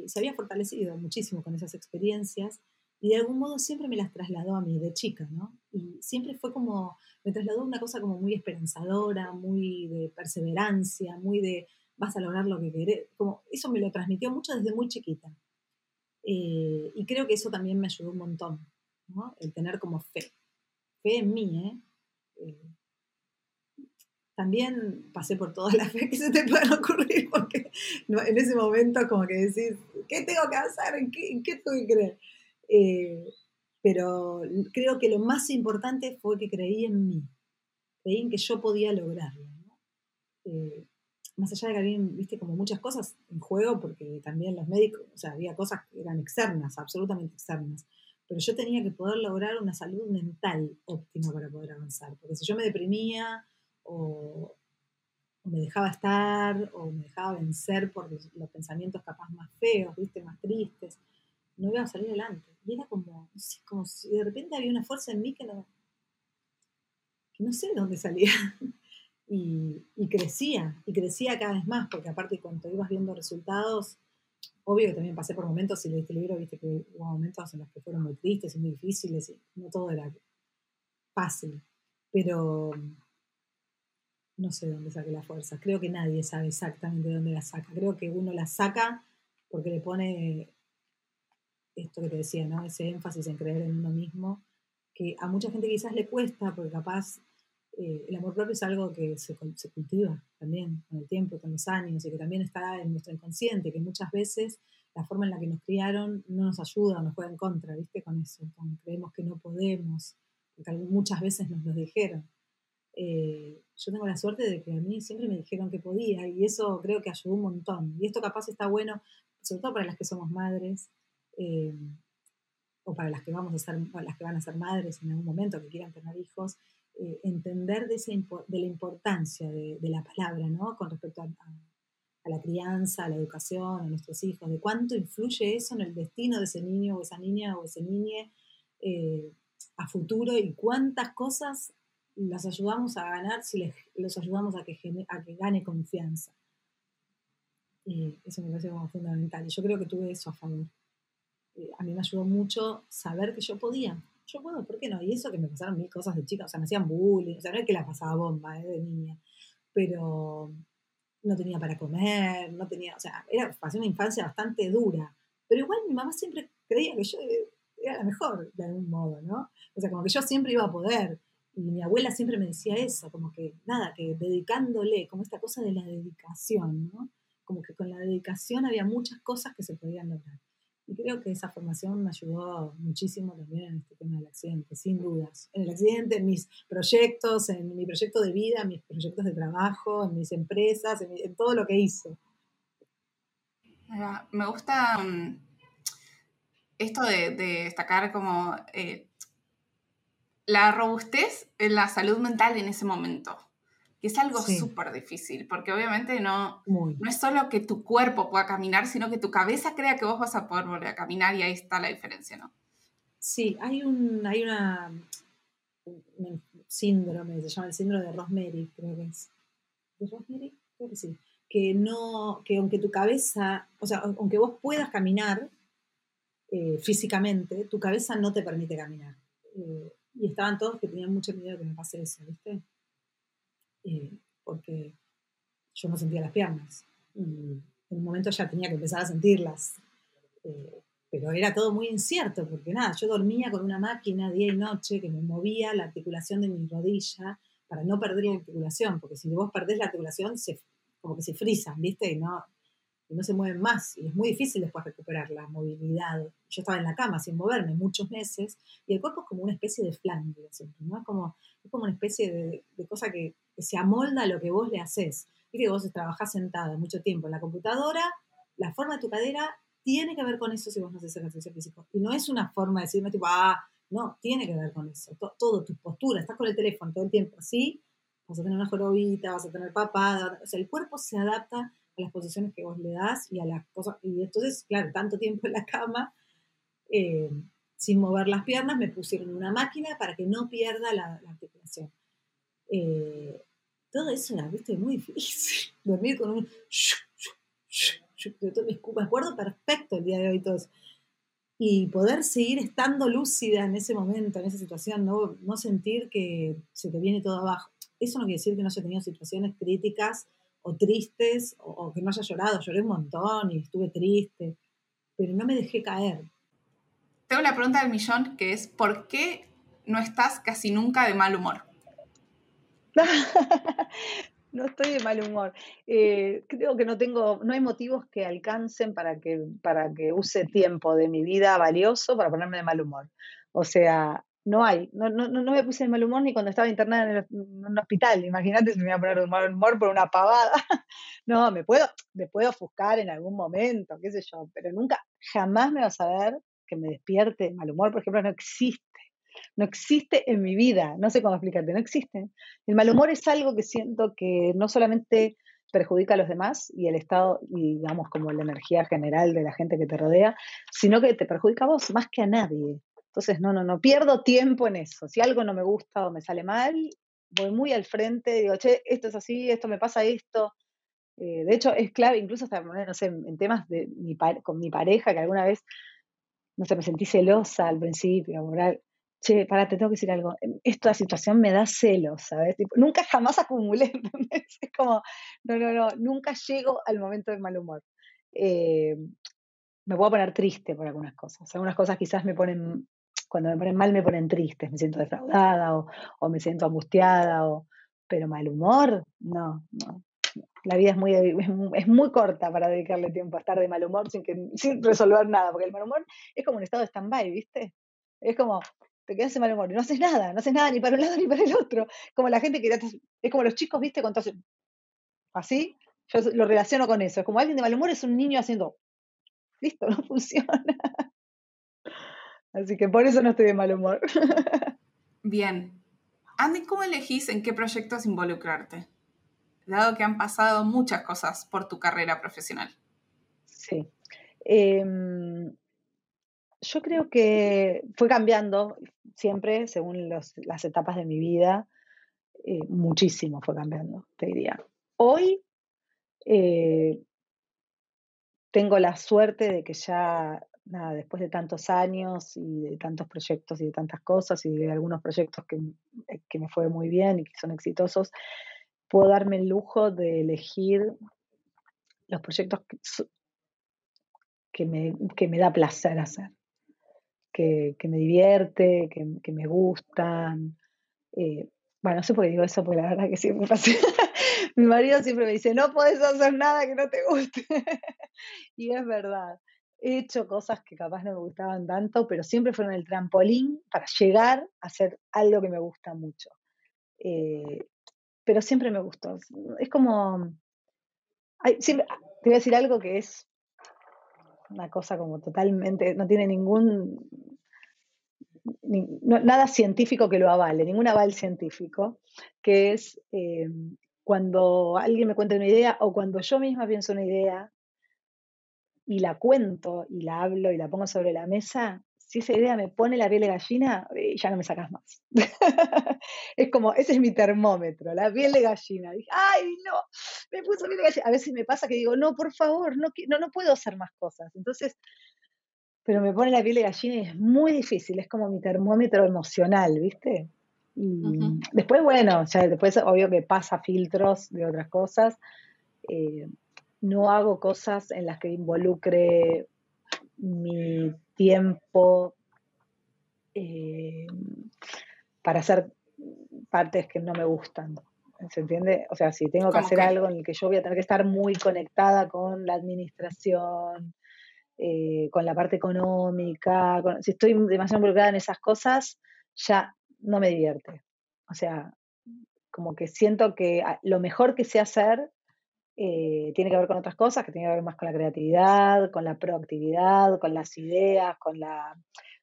se había fortalecido muchísimo con esas experiencias y de algún modo siempre me las trasladó a mí de chica, ¿no? Y siempre fue como, me trasladó una cosa como muy esperanzadora, muy de perseverancia, muy de vas a lograr lo que querés, como eso me lo transmitió mucho desde muy chiquita. Eh, y creo que eso también me ayudó un montón, ¿no? El tener como fe, fe en mí, ¿eh? eh también pasé por toda la fe que se te puedan ocurrir, porque en ese momento como que decís, ¿qué tengo que hacer? ¿En qué, tengo que creer? Eh, pero creo que lo más importante fue que creí en mí, creí en que yo podía lograrlo. Eh, más allá de que había, viste, como muchas cosas en juego, porque también los médicos, o sea, había cosas que eran externas, absolutamente externas, pero yo tenía que poder lograr una salud mental óptima para poder avanzar, porque si yo me deprimía, o, me dejaba estar, o me dejaba vencer por los, pensamientos capaz más feos, ¿viste? más tristes, no iba a salir adelante. Y era como, como si de repente había una fuerza en mí que no, que no sé de dónde salía. (laughs) Y, crecía, y crecía cada vez más, porque aparte cuando ibas viendo resultados, obvio que también pasé por momentos, si leíste el libro, viste que hubo momentos en los que fueron muy tristes y muy difíciles, y no todo era fácil, pero no sé dónde saqué la fuerza. Creo que nadie sabe exactamente dónde la saca. Creo que uno la saca porque le pone esto que te decía, ¿no? Ese énfasis en creer en uno mismo, que a mucha gente quizás le cuesta, porque capaz eh, el amor propio es algo que se, se, cultiva también con el tiempo, con los años, y que también está en nuestro inconsciente, que muchas veces la forma en la que nos criaron no nos ayuda, nos juega en contra, ¿viste? Con eso, creemos que no podemos, porque muchas veces nos lo dijeron. Eh, yo tengo la suerte de que a mí siempre me dijeron que podía y eso creo que ayudó un montón. Y esto capaz está bueno, sobre todo para las que somos madres eh, o para las que, vamos a ser, las que van a ser madres en algún momento, que quieran tener hijos, eh, entender de, de, la importancia de, la palabra, ¿no? Con respecto a, la crianza, a la educación, a nuestros hijos, de cuánto influye eso en el destino de ese niño o esa niña o ese niñe a futuro y cuántas cosas las ayudamos a ganar si les, los ayudamos a que, a que gane confianza. Eso me parece como fundamental. Y yo creo que tuve eso a favor. Eh, a mí me ayudó mucho saber que yo podía. Yo puedo, ¿por qué no? Y eso que me pasaron mil cosas de chica, o sea, me hacían bullying, o sea, no es que la pasaba bomba eh, de niña, pero no tenía para comer, no tenía, o sea, era, pasé una infancia bastante dura. Pero igual mi mamá siempre creía que yo era la mejor, de algún modo, ¿no? O sea, como que yo siempre iba a poder. Y mi abuela siempre me decía eso, como que nada, que dedicándole, como esta cosa de la dedicación, ¿no? Como que con la dedicación había muchas cosas que se podían lograr. Y creo que esa formación me ayudó muchísimo también en este tema del accidente, sin dudas. En el accidente, en mis proyectos, en mi proyecto de vida, en mis proyectos de trabajo, en mis empresas, en, todo lo que hizo. Me gusta mm, esto de, destacar como eh, la robustez en la salud mental en ese momento, que es algo súper difícil, porque obviamente no, no es solo que tu cuerpo pueda caminar, sino que tu cabeza crea que vos vas a poder volver a caminar y ahí está la diferencia, ¿no? Sí, hay, un, hay una un síndrome, se llama el síndrome de Rosemary, creo que es. ¿De Rosemary? Creo que sí. Que no, que aunque tu cabeza, o sea, aunque vos puedas caminar eh, físicamente, tu cabeza no te permite caminar. Eh, y estaban todos que tenían mucho miedo de que me pase eso, ¿viste? Eh, porque yo no sentía las piernas. Y en un momento ya tenía que empezar a sentirlas. Eh, pero era todo muy incierto, porque nada, yo dormía con una máquina día y noche que me movía la articulación de mi rodilla para no perder la articulación, porque si vos perdés la articulación, se, como que se frisan, ¿viste? Y no, y no se mueven más. Y es muy difícil después recuperar la movilidad. Yo estaba en la cama sin moverme muchos meses y el cuerpo es como una especie de flan, ¿no? Es como, es como una especie de, de cosa que, que, se amolda a lo que vos le haces. Viste que vos trabajás sentada mucho tiempo en la computadora, la forma de tu cadera tiene que ver con eso si vos no haces ejercicio físico. Y no es una forma de decirme tipo, ah, no, tiene que ver con eso. Todo, todo tu postura, estás con el teléfono todo el tiempo así, vas a tener una jorobita, vas a tener papada. O sea, el cuerpo se adapta a las posiciones que vos le das y a las cosas. Y entonces, claro, tanto tiempo en la cama, eh, sin mover las piernas, me pusieron una máquina para que no pierda la, articulación. Eh, todo eso era, viste, muy difícil. (laughs) Dormir con un... Me acuerdo perfecto el día de hoy todo eso. Y poder seguir estando lúcida en ese momento, en esa situación, no, no sentir que se te viene todo abajo. Eso no quiere decir que no haya tenido situaciones críticas o tristes o, que no haya llorado. Lloré un montón y estuve triste, pero no me dejé caer. Tengo la pregunta del millón que es, ¿por qué no estás casi nunca de mal humor? (laughs) no estoy de mal humor. Eh, creo que no tengo, no hay motivos que alcancen para que, para que use tiempo de mi vida valioso para ponerme de mal humor. O sea, no hay. No, no, no me puse de mal humor ni cuando estaba internada en, un hospital. Imagínate si me voy a poner de mal humor por una pavada. (laughs) no, me puedo, me puedo ofuscar en algún momento, qué sé yo, pero nunca, jamás me vas a ver que me despierte de mal humor, por ejemplo, no existe. No existe en mi vida, no sé cómo explicarte, no existe. El mal humor es algo que siento que no solamente perjudica a los demás y el estado, y digamos, como la energía general de la gente que te rodea, sino que te perjudica a vos más que a nadie. Entonces, no, no, no, pierdo tiempo en eso. Si algo no me gusta o me sale mal, voy muy al frente, digo, che, esto es así, esto me pasa esto. Eh, de hecho, es clave, incluso hasta, no sé, en temas de mi con mi pareja, que alguna vez, no sé, me sentí celosa al principio, moral. Che, para, te tengo que decir algo. Esta situación me da celos, ¿sabes? nunca jamás acumulé, (laughs) Es como, no, no, no, nunca llego al momento del mal humor. Eh, me puedo poner triste por algunas cosas. Algunas cosas quizás me ponen cuando me ponen mal me ponen tristes, me siento defraudada o, me siento angustiada, o, pero mal humor, no, no. La vida es muy, (laughs) es, muy corta para dedicarle tiempo a estar de mal humor sin, que, sin resolver nada, porque el mal humor es como un estado de stand-by, ¿viste? Es como, te quedas de mal humor y no haces nada, no haces nada ni para un lado ni para el otro. Como la gente que es como los chicos, ¿viste? Cuando hacen así, yo lo relaciono con eso. Es como alguien de mal humor es un niño haciendo, listo, (laughs) no funciona. Así que por eso no estoy de mal humor. (laughs) Bien. Andy, ¿cómo elegís en qué proyectos involucrarte? Dado que han pasado muchas cosas por tu carrera profesional. Sí. Em, yo creo que fue cambiando siempre según las etapas de mi vida. Eh, muchísimo fue cambiando, te diría. Hoy eh, tengo la suerte de que ya nada, después de tantos años y de tantos proyectos y de tantas cosas y de algunos proyectos que, eh, que me fue muy bien y que son exitosos, puedo darme el lujo de elegir los proyectos que, me, que me, da placer hacer, que, que me divierte, que, me gustan. Eh, bueno, no sé por qué digo eso, porque la verdad que siempre pasa. (laughs) Mi marido siempre me dice, no puedes hacer nada que no te guste. (laughs) y es verdad he hecho cosas que capaz no me gustaban tanto, pero siempre fueron el trampolín para llegar a hacer algo que me gusta mucho. Eh, pero siempre me gustó. Es como... siempre, te voy a decir algo que es una cosa como totalmente, no tiene ningún, nada científico que lo avale, ningún aval científico, que es eh, cuando alguien me cuenta una idea o cuando yo misma pienso una idea y la cuento y la hablo y la pongo sobre la mesa, si esa idea me pone la piel de gallina, eh, ya no me sacas más. (laughs) es como, ese es mi termómetro, la piel de gallina. Dije, ay, no, me puso piel de gallina. A veces me pasa que digo, no, por favor, no, no, no puedo hacer más cosas. Entonces, pero me pone la piel de gallina y es muy difícil, es como mi termómetro emocional, ¿viste? Y después, bueno, ya después obvio que pasa filtros de otras cosas. Eh, no hago cosas en las que involucre mi tiempo eh, para hacer, partes que no me gustan. ¿Se entiende? O sea, si tengo que hacer algo en el que yo voy a tener que estar muy conectada con la administración, eh, con la parte económica, si estoy demasiado involucrada en esas cosas, ya no me divierte. O sea, como que siento que lo mejor que sé hacer eh, tiene que ver con otras cosas, que tiene que ver más con la creatividad, con la proactividad, con las ideas, con, la,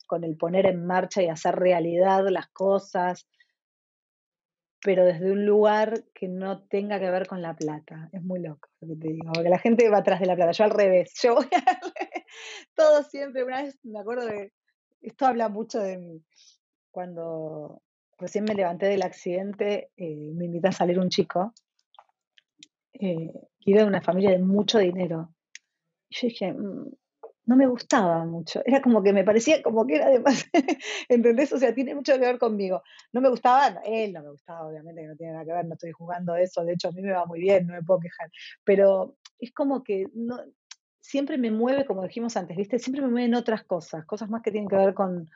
con el poner en marcha y hacer realidad las cosas, pero desde un lugar que no tenga que ver con la plata. Es muy loco lo que te digo, porque la gente va atrás de la plata, yo al revés, (laughs) yo voy a todo siempre, una vez me acuerdo de, esto habla mucho de mí, cuando recién me levanté del accidente, eh, me invita a salir un chico eh, iba de una familia de mucho dinero. Y yo dije, mm, no me gustaba mucho. Era como que me parecía como que era además, (laughs) ¿entendés? O sea, tiene mucho que ver conmigo. No me gustaba, él no me gustaba, obviamente, que no tiene nada que ver, no estoy jugando eso. De hecho, a mí me va muy bien, no me puedo quejar. Pero es como que no, siempre me mueve, como dijimos antes, ¿viste? Siempre me mueven otras cosas, cosas más que tienen que ver con,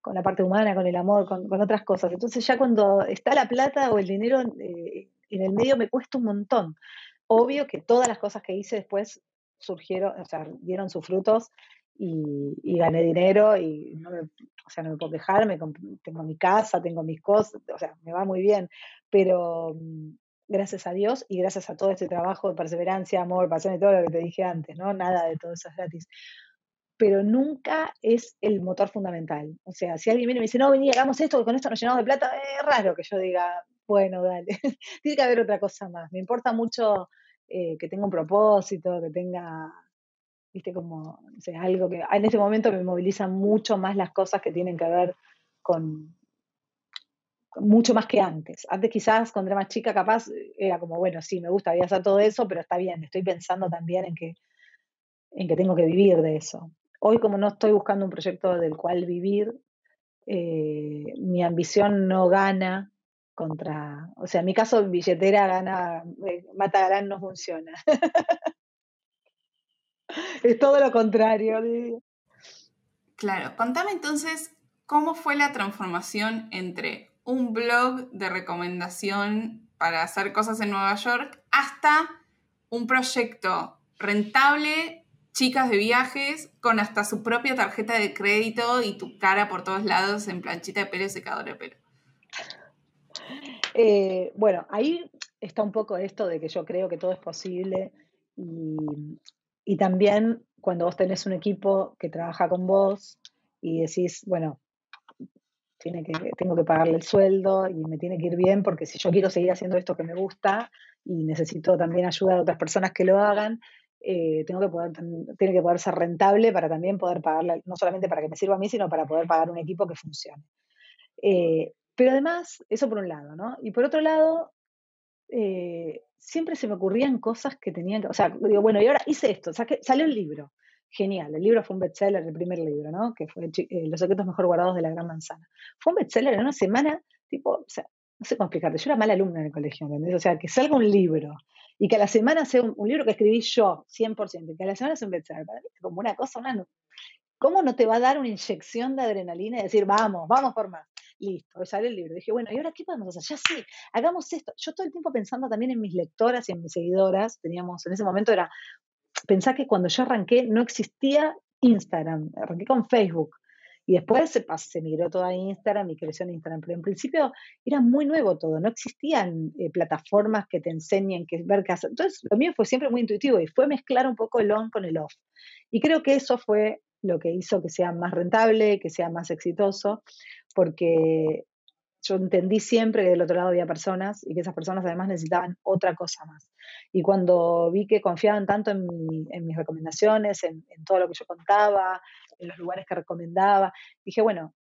con la parte humana, con el amor, con, con, otras cosas. Entonces ya cuando está la plata o el dinero eh, en el medio me cuesta un montón. Obvio que todas las cosas que hice después surgieron, o sea, dieron sus frutos y, gané dinero y no me, o sea, no me puedo quejar, me, tengo mi casa, tengo mis cosas, o sea, me va muy bien, pero mm, gracias a Dios y gracias a todo este trabajo de perseverancia, amor, pasión y todo lo que te dije antes, ¿no? Nada de todo eso es gratis. Pero nunca es el motor fundamental. O sea, si alguien viene y me dice, no, vení, hagamos esto, que con esto nos llenamos de plata, es raro que yo diga, bueno, dale. (laughs) Tiene que haber otra cosa más. Me importa mucho eh, que tenga un propósito, que tenga, viste, como, o sea, algo que en este momento me movilizan mucho más las cosas que tienen que ver con, mucho más que antes. Antes quizás cuando era más chica capaz era como, bueno, sí, me gustaría hacer todo eso, pero está bien, estoy pensando también en que, en que tengo que vivir de eso. Hoy como no estoy buscando un proyecto del cual vivir, eh, mi ambición no gana contra, o sea, en mi caso billetera gana, eh, mata galán no funciona. (laughs) es todo lo contrario. Claro, contame entonces cómo fue la transformación entre un blog de recomendación para hacer cosas en Nueva York hasta un proyecto rentable, chicas de viajes, con hasta su propia tarjeta de crédito y tu cara por todos lados en planchita de pelo, secadora de pelo. Eh, bueno, ahí está un poco esto de que yo creo que todo es posible y, también cuando vos tenés un equipo que trabaja con vos y decís, bueno, tiene que, tengo que pagarle el sueldo y me tiene que ir bien porque si yo quiero seguir haciendo esto que me gusta y necesito también ayuda de otras personas que lo hagan, eh, tengo que poder, tiene que poder ser rentable para también poder pagarle, no solamente para que me sirva a mí, sino para poder pagar un equipo que funcione. Eh, pero además, eso por un lado, ¿no? Y por otro lado, eh, siempre se me ocurrían cosas que tenían que, o sea, digo, bueno, y ahora hice esto, salió el libro, genial, el libro fue un bestseller, el primer libro, ¿no? Que fue eh, Los secretos mejor guardados de la gran manzana. Fue un bestseller en una semana, tipo, o sea, no sé cómo explicarte, yo era mala alumna en el colegio, ¿entendés? O sea, que salga un libro y que a la semana sea un, libro que escribí yo, 100%, que a la semana sea un bestseller, para mí es como una cosa, una... ¿Cómo no te va a dar una inyección de adrenalina y decir, vamos, vamos por más? Listo, sale el libro. Dije, bueno, ¿y ahora qué podemos hacer? Ya sí, hagamos esto. Yo todo el tiempo pensando también en mis lectoras y en mis seguidoras, teníamos, en ese momento era, pensar que cuando yo arranqué no existía Instagram, arranqué con Facebook. Y después se, se migró todo a Instagram y creció en Instagram. Pero en principio era muy nuevo todo, no existían eh, plataformas que te enseñen que ver qué hacer. Entonces, lo mío fue siempre muy intuitivo y fue mezclar un poco el on con el off. Y creo que eso fue lo que hizo que sea más rentable, que sea más exitoso, porque yo entendí siempre que del otro lado había personas y que esas personas además necesitaban otra cosa más. Y cuando vi que confiaban tanto en, mis recomendaciones, en, todo lo que yo contaba, en los lugares que recomendaba, dije, bueno,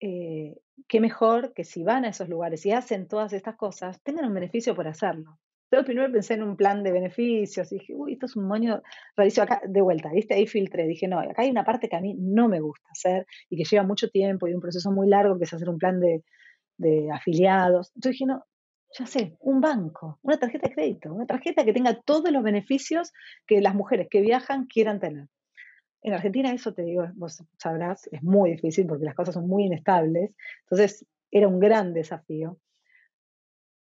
eh, qué mejor que si van a esos lugares y hacen todas estas cosas, tengan un beneficio por hacerlo. Yo primero pensé en un plan de beneficios y dije, uy, esto es un moño rarísimo acá, de vuelta, ¿viste? Ahí filtré, dije, no, acá hay una parte que a mí no me gusta hacer y que lleva mucho tiempo y un proceso muy largo que es hacer un plan de, de afiliados. Entonces dije, no, ya sé, un banco, una tarjeta de crédito, una tarjeta que tenga todos los beneficios que las mujeres que viajan quieran tener. En Argentina eso te digo, vos sabrás, es muy difícil porque las cosas son muy inestables. Entonces era un gran desafío.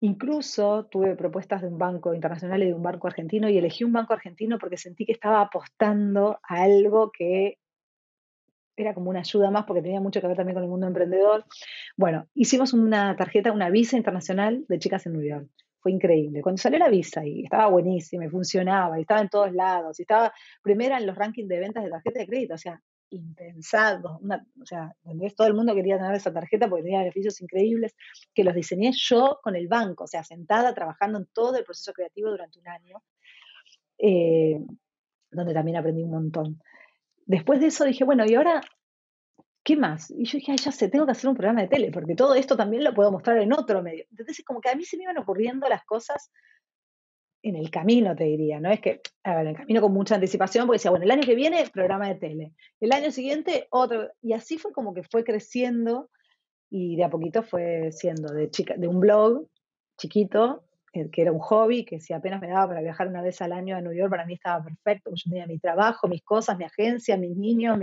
Incluso tuve propuestas de un banco internacional y de un banco argentino y elegí un banco argentino porque sentí que estaba apostando a algo que era como una ayuda más porque tenía mucho que ver también con el mundo emprendedor. Bueno, hicimos una tarjeta, una visa internacional de chicas en New York. Fue increíble. Cuando salió la visa y estaba buenísima y funcionaba y estaba en todos lados y estaba primera en los rankings de ventas de tarjeta de crédito, o sea, impensado. o sea, todo el mundo quería tener esa tarjeta porque tenía beneficios increíbles que los diseñé yo con el banco, o sea, sentada trabajando en todo el proceso creativo durante un año, eh, donde también aprendí un montón. Después de eso dije, bueno, ¿y ahora qué más? Y yo dije, ya sé, tengo que hacer un programa de tele, porque todo esto también lo puedo mostrar en otro medio. Entonces, como que a mí se me iban ocurriendo las cosas en el camino, te diría, ¿no? Es que, en el camino con mucha anticipación, porque decía, bueno, el año que viene, programa de tele. El año siguiente, otro. Y así fue como que fue creciendo y de a poquito fue siendo de, chica, de un blog chiquito, eh, que era un hobby, que si apenas me daba para viajar una vez al año a New York, para mí estaba perfecto, yo tenía mi trabajo, mis cosas, mi agencia, mis niños.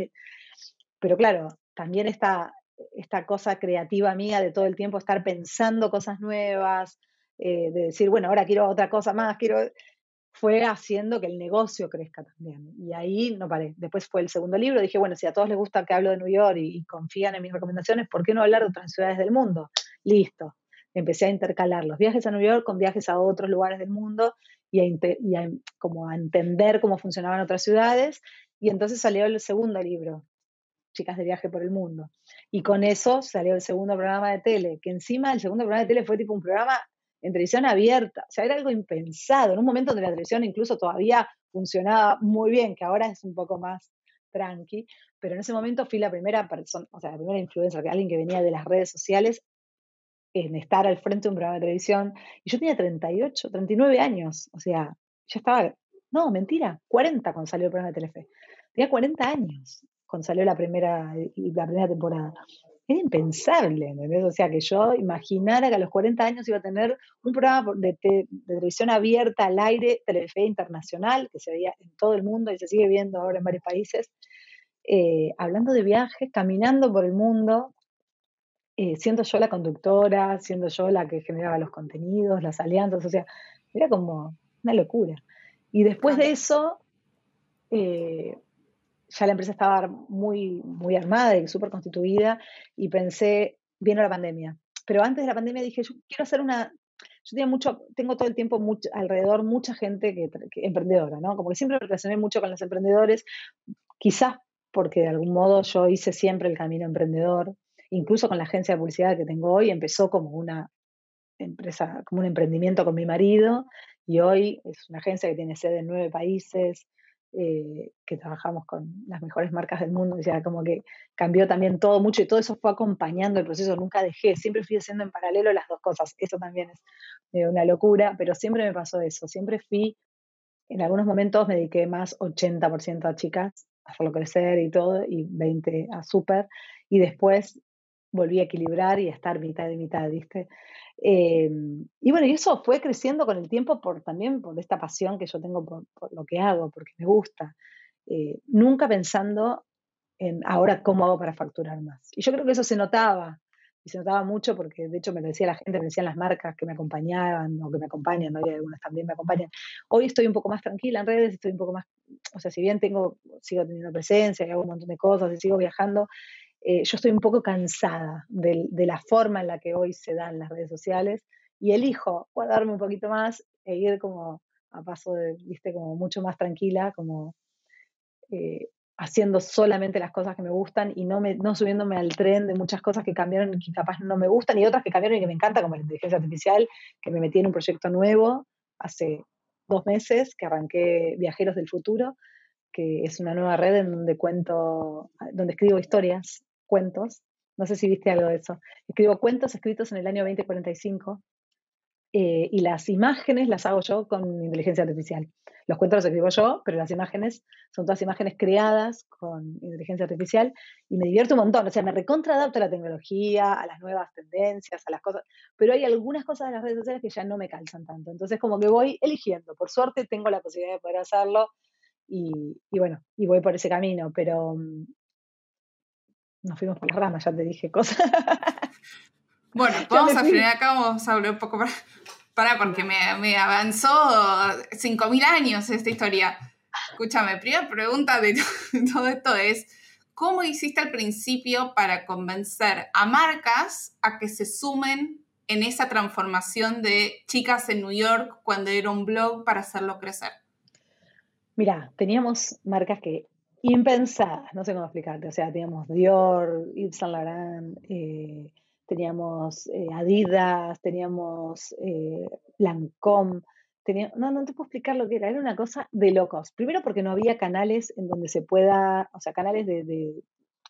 Pero claro, también esta, esta cosa creativa mía de todo el tiempo estar pensando cosas nuevas, eh, de decir, bueno, ahora quiero otra cosa más, quiero, fue haciendo que el negocio crezca también. Y ahí no paré. Después fue el segundo libro, dije, bueno, si a todos les gusta que hablo de New York y, confían en mis recomendaciones, ¿por qué no hablar de otras ciudades del mundo? Listo. Empecé a intercalar los viajes a New York con viajes a otros lugares del mundo y a, como a entender cómo funcionaban otras ciudades. Y entonces salió el segundo libro, Chicas de Viaje por el Mundo. Y con eso salió el segundo programa de tele, que encima el segundo programa de tele fue tipo un programa en televisión abierta. O sea, era algo impensado, en un momento donde la televisión incluso todavía funcionaba muy bien, que ahora es un poco más tranqui, pero en ese momento fui la primera persona, o sea, la primera influencer, alguien que venía de las redes sociales en estar al frente de un programa de televisión. Y yo tenía 38, 39 años, o sea, ya estaba, no, mentira, 40 cuando salió el programa de Telefe. Tenía 40 años cuando salió la primera, la primera temporada era impensable, ¿entendés? O sea, que yo imaginara que a los 40 años iba a tener un programa de, televisión abierta al aire, Telefe Internacional, que se veía en todo el mundo y se sigue viendo ahora en varios países, eh, hablando de viajes, caminando por el mundo, eh, siendo yo la conductora, siendo yo la que generaba los contenidos, las alianzas, o sea, era como una locura. Y después de eso, eh, ya la empresa estaba muy, muy armada y súper constituida y pensé, vino la pandemia. Pero antes de la pandemia dije, yo quiero hacer una, yo tenía mucho, tengo todo el tiempo alrededor mucha gente que, emprendedora, ¿no? Como que siempre relacioné mucho con los emprendedores, quizás porque de algún modo yo hice siempre el camino emprendedor, incluso con la agencia de publicidad que tengo hoy, empezó como una empresa, como un emprendimiento con mi marido, y hoy es una agencia que tiene sede en nueve países, eh, que trabajamos con las mejores marcas del mundo, o sea, como que cambió también todo mucho y todo eso fue acompañando el proceso, nunca dejé, siempre fui haciendo en paralelo las dos cosas, eso también es eh, una locura, pero siempre me pasó eso, siempre fui, en algunos momentos me dediqué más 80% a chicas, a hacerlo crecer y todo, y 20 a súper, y después volví a equilibrar y a estar mitad y mitad, ¿viste? Em, y bueno, y eso fue creciendo con el tiempo por también por esta pasión que yo tengo por, lo que hago, porque me gusta. Eh, nunca pensando en ahora cómo hago para facturar más. Y yo creo que eso se notaba, y se notaba mucho porque de hecho me lo decía la gente, me decían las marcas que me acompañaban o que me acompañan, ¿no? y algunas también me acompañan. Hoy estoy un poco más tranquila en redes, estoy un poco más, o sea, si bien tengo, sigo teniendo presencia y hago un montón de cosas y sigo viajando, eh, yo estoy un poco cansada de, la forma en la que hoy se dan las redes sociales y elijo guardarme un poquito más e ir como a paso de, viste, como mucho más tranquila, como eh, haciendo solamente las cosas que me gustan y no, no subiéndome al tren de muchas cosas que cambiaron y que capaz no me gustan y otras que cambiaron y que me encantan, como la inteligencia artificial, que me metí en un proyecto nuevo hace dos meses, que arranqué Viajeros del Futuro, que es una nueva red en donde cuento, donde escribo historias cuentos. No sé si viste algo de eso. Escribo cuentos escritos en el año 2045 eh, y las imágenes las hago yo con inteligencia artificial. Los cuentos los escribo yo, pero las imágenes son todas imágenes creadas con inteligencia artificial y me divierto un montón. O sea, me recontraadapto a la tecnología, a las nuevas tendencias, a las cosas, pero hay algunas cosas de las redes sociales que ya no me calzan tanto. Entonces, como que voy eligiendo. Por suerte tengo la posibilidad de poder hacerlo y, bueno, y voy por ese camino, pero mm, nos fuimos por las ramas, ya te dije cosas. (laughs) Bueno, vamos a frenar acá, vamos a hablar un poco para... Para, porque me, me avanzó 5.000 años esta historia. Escúchame, primera pregunta de (laughs) todo esto es, ¿cómo hiciste al principio para convencer a marcas a que se sumen en esa transformación de chicas en New York cuando era un blog para hacerlo crecer? Mira, teníamos marcas que impensadas, no sé cómo explicarte, o sea, teníamos Dior, Yves Saint Laurent, eh, teníamos eh, Adidas, teníamos eh, Lancôme, no, no te puedo explicar lo que era, era una cosa de locos. Primero porque no había canales en donde se pueda, o sea, canales de,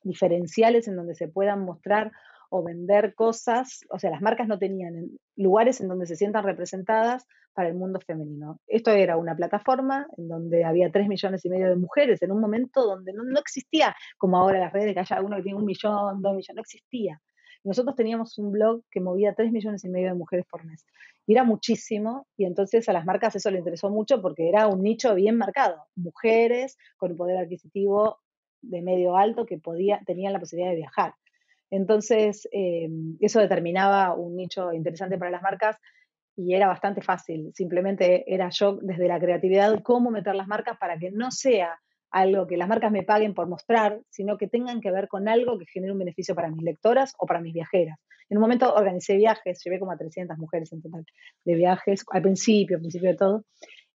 diferenciales en donde se puedan mostrar o vender cosas, o sea, las marcas no tenían lugares en donde se sientan representadas para el mundo femenino. Esto era una plataforma en donde había tres millones y medio de mujeres, en un momento donde no, existía, como ahora las redes, que haya uno que tiene un millón, dos millones, no existía. Nosotros teníamos un blog que movía 3 millones y medio de mujeres por mes. Y era muchísimo, y entonces a las marcas eso le interesó mucho porque era un nicho bien marcado. Mujeres con poder adquisitivo de medio alto que podía, tenían la posibilidad de viajar. Entonces, eh, eso determinaba un nicho interesante para las marcas y era bastante fácil. Simplemente era yo desde la creatividad cómo meter las marcas para que no sea algo que las marcas me paguen por mostrar, sino que tengan que ver con algo que genere un beneficio para mis lectoras o para mis viajeras. En un momento organicé viajes, llevé como a 300 mujeres en total de viajes, al principio, al principio de todo,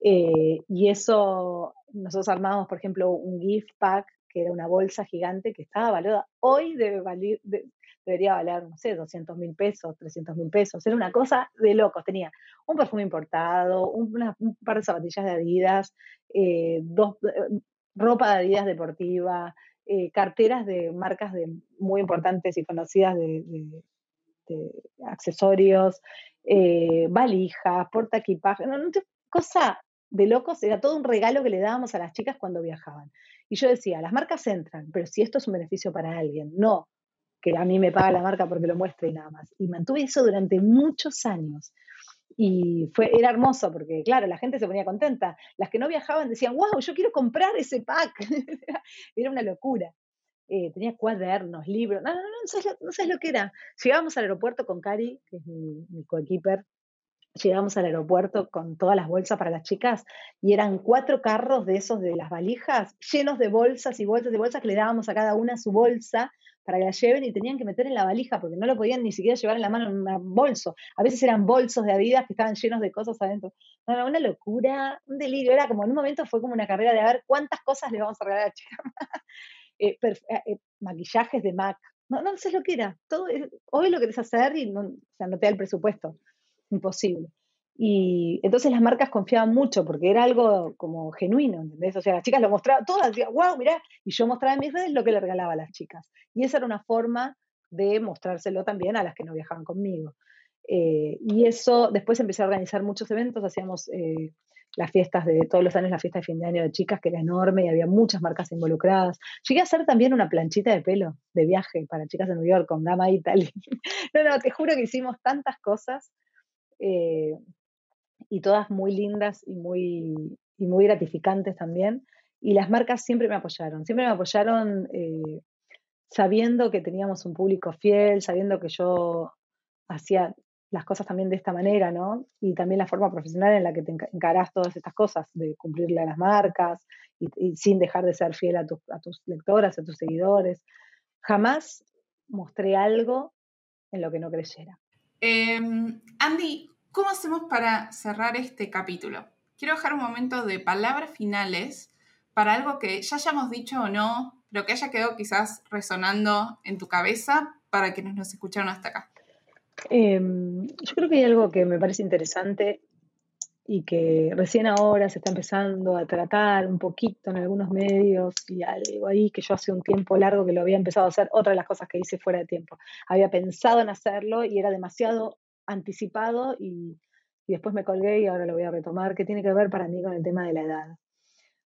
eh, y eso, nosotros armamos, por ejemplo, un gift pack, que era una bolsa gigante que estaba valorada, hoy debe valer, debería valer, no sé, 200 mil pesos, 300 mil pesos, era una cosa de locos, tenía un perfume importado, un, par de zapatillas de Adidas, eh, dos, ropa de Adidas deportiva, eh, carteras de marcas de, muy importantes y conocidas de, accesorios, eh, valijas, porta equipaje, cosa de locos, era todo un regalo que le dábamos a las chicas cuando viajaban. Y yo decía, las marcas entran, pero si esto es un beneficio para alguien, no que a mí me paga la marca porque lo muestre y nada más. Y mantuve eso durante muchos años. Y fue, era hermoso porque, claro, la gente se ponía contenta. Las que no viajaban decían, wow, yo quiero comprar ese pack. (laughs) era una locura. Eh, tenía cuadernos, libros, no, no, no, no sabes, lo, no sabes, lo, que era. Llegábamos al aeropuerto con Cari, que es mi, mi coequiper, llegamos al aeropuerto con todas las bolsas para las chicas y eran cuatro carros de esos de las valijas llenos de bolsas y bolsas y bolsas que le dábamos a cada una su bolsa para que la lleven y tenían que meter en la valija porque no lo podían ni siquiera llevar en la mano en un bolso. A veces eran bolsos de Adidas que estaban llenos de cosas adentro. No, una locura, un delirio. Era como en un momento fue como una carrera de a ver cuántas cosas le vamos a regalar a la chica. (laughs) Eh, eh, eh, maquillajes de MAC. No, no sé lo que era. Todo, hoy lo querés hacer y no, o sea, no te da el presupuesto. Imposible. Y entonces las marcas confiaban mucho porque era algo como genuino, ¿entendés? O sea, las chicas lo mostraban, todas decían, wow, mirá, y yo mostraba en mis redes lo que le regalaba a las chicas. Y esa era una forma de mostrárselo también a las que no viajaban conmigo. Eh, y eso, después empecé a organizar muchos eventos, hacíamos eh, las fiestas de todos los años, la fiesta de fin de año de chicas, que era enorme y había muchas marcas involucradas. Llegué a hacer también una planchita de pelo de viaje para chicas de New York con Gama Italy. (laughs) no, no, te juro que hicimos tantas cosas. Eh, y todas muy lindas y muy, y muy gratificantes también. Y las marcas siempre me apoyaron, siempre me apoyaron eh, sabiendo que teníamos un público fiel, sabiendo que yo hacía las cosas también de esta manera, ¿no? Y también la forma profesional en la que te encarás todas estas cosas, de cumplirle a las marcas y, sin dejar de ser fiel a, a, tus lectoras, a tus seguidores. Jamás mostré algo en lo que no creyera. Em, Andy, ¿Cómo hacemos para cerrar este capítulo? Quiero dejar un momento de palabras finales para algo que ya hayamos dicho o no, pero que haya quedado quizás resonando en tu cabeza para quienes nos escucharon hasta acá. Em, yo creo que hay algo que me parece interesante y que recién ahora se está empezando a tratar un poquito en algunos medios y algo ahí que yo hace un tiempo largo que lo había empezado a hacer, otra de las cosas que hice fuera de tiempo. Había pensado en hacerlo y era demasiado anticipado y, después me colgué y ahora lo voy a retomar, que tiene que ver para mí con el tema de la edad.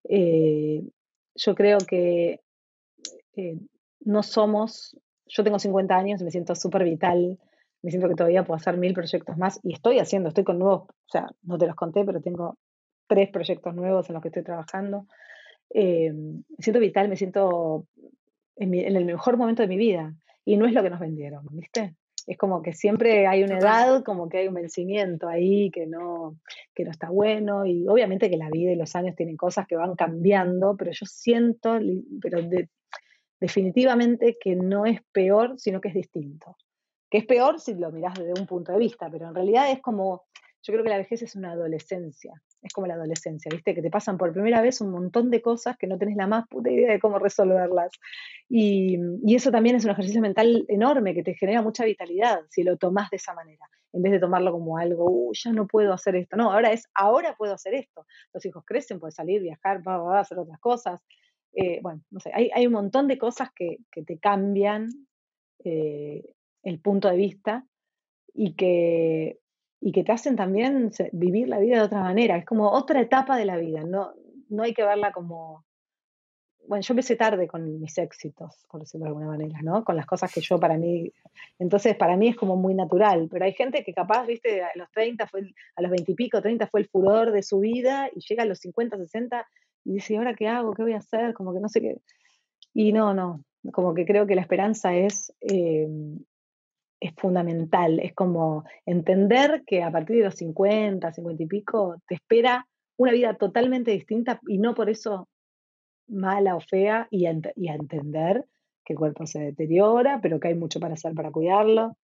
Eh, yo creo que eh, no somos, yo tengo 50 años me siento súper vital, me siento que todavía puedo hacer mil proyectos más y estoy haciendo, estoy con nuevos, o sea, no te los conté, pero tengo tres proyectos nuevos en los que estoy trabajando. Eh, me siento vital, me siento en, en, el mejor momento de mi vida y no es lo que nos vendieron, ¿viste? Es como que siempre hay una edad, como que hay un vencimiento ahí que no, que no está bueno y obviamente que la vida y los años tienen cosas que van cambiando, pero yo siento, pero definitivamente que no es peor, sino que es distinto. Que es peor si lo mirás desde un punto de vista, pero en realidad es como, yo creo que la vejez es una adolescencia, es como la adolescencia, ¿viste? Que te pasan por primera vez un montón de cosas que no tenés la más puta idea de cómo resolverlas. Y, eso también es un ejercicio mental enorme que te genera mucha vitalidad si lo tomás de esa manera, en vez de tomarlo como algo, uh, ya no puedo hacer esto. No, ahora es, ahora puedo hacer esto. Los hijos crecen, puedes salir, viajar, hacer otras cosas. Eh, bueno, no sé, hay, un montón de cosas que, te cambian eh, el punto de vista y que y que te hacen también vivir la vida de otra manera. Es como otra etapa de la vida, no, no hay que verla como... Bueno, yo empecé tarde con mis éxitos, por decirlo de alguna manera, ¿no? Con las cosas que yo para mí... Entonces, para mí es como muy natural, pero hay gente que capaz, viste, a los 30, fue a los 20 y pico, 30 fue el furor de su vida y llega a los 50, 60 y dice, ¿y ahora qué hago? ¿Qué voy a hacer? Como que no sé qué... Y no, no, como que creo que la esperanza es eh, es fundamental. Es como entender que a partir de los 50, 50 y pico, te espera una vida totalmente distinta y no por eso mala o fea y entender que el cuerpo se deteriora, pero que hay mucho para hacer para cuidarlo.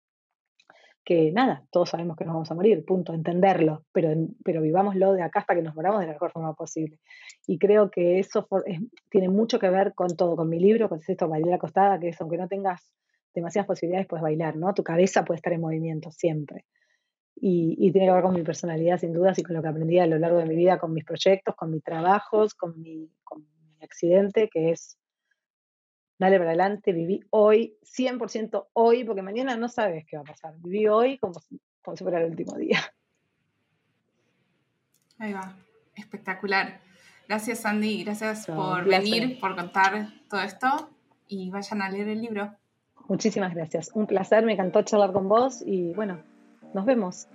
Que nada, todos sabemos que nos vamos a morir, punto, entenderlo, pero, pero vivámoslo de acá hasta que nos moramos de la mejor forma posible. Y creo que eso tiene mucho que ver con todo, con mi libro, con esto, Bailar Acostada, que es aunque no tengas demasiadas posibilidades puedes bailar, ¿no? Tu cabeza puede estar en movimiento siempre. Y, tiene que ver con mi personalidad, sin dudas, y con lo que aprendí a lo largo de mi vida, con mis proyectos, con mis trabajos, con mi, accidente, que es dale para adelante, viví hoy, 100% hoy, porque mañana no sabes qué va a pasar. Viví hoy como, como si fuera el último día. Ahí va, espectacular. Gracias, Sandy, gracias por venir, por contar todo esto y vayan a leer el libro. Muchísimas gracias. Un placer, me encantó charlar con vos y bueno, nos vemos.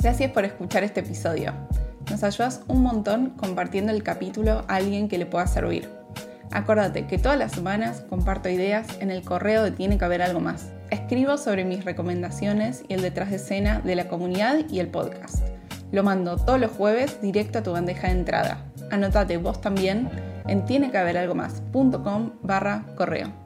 Gracias por escuchar este episodio. Nos ayudas un montón compartiendo el capítulo a alguien que le pueda servir. Acuérdate que todas las semanas comparto ideas en el correo de Tiene que haber algo más. Escribo sobre mis recomendaciones y el detrás de escena de la comunidad y el podcast. Lo mando todos los jueves directo a tu bandeja de entrada. Anotate vos también en tienequehaberalgomás.com barra correo.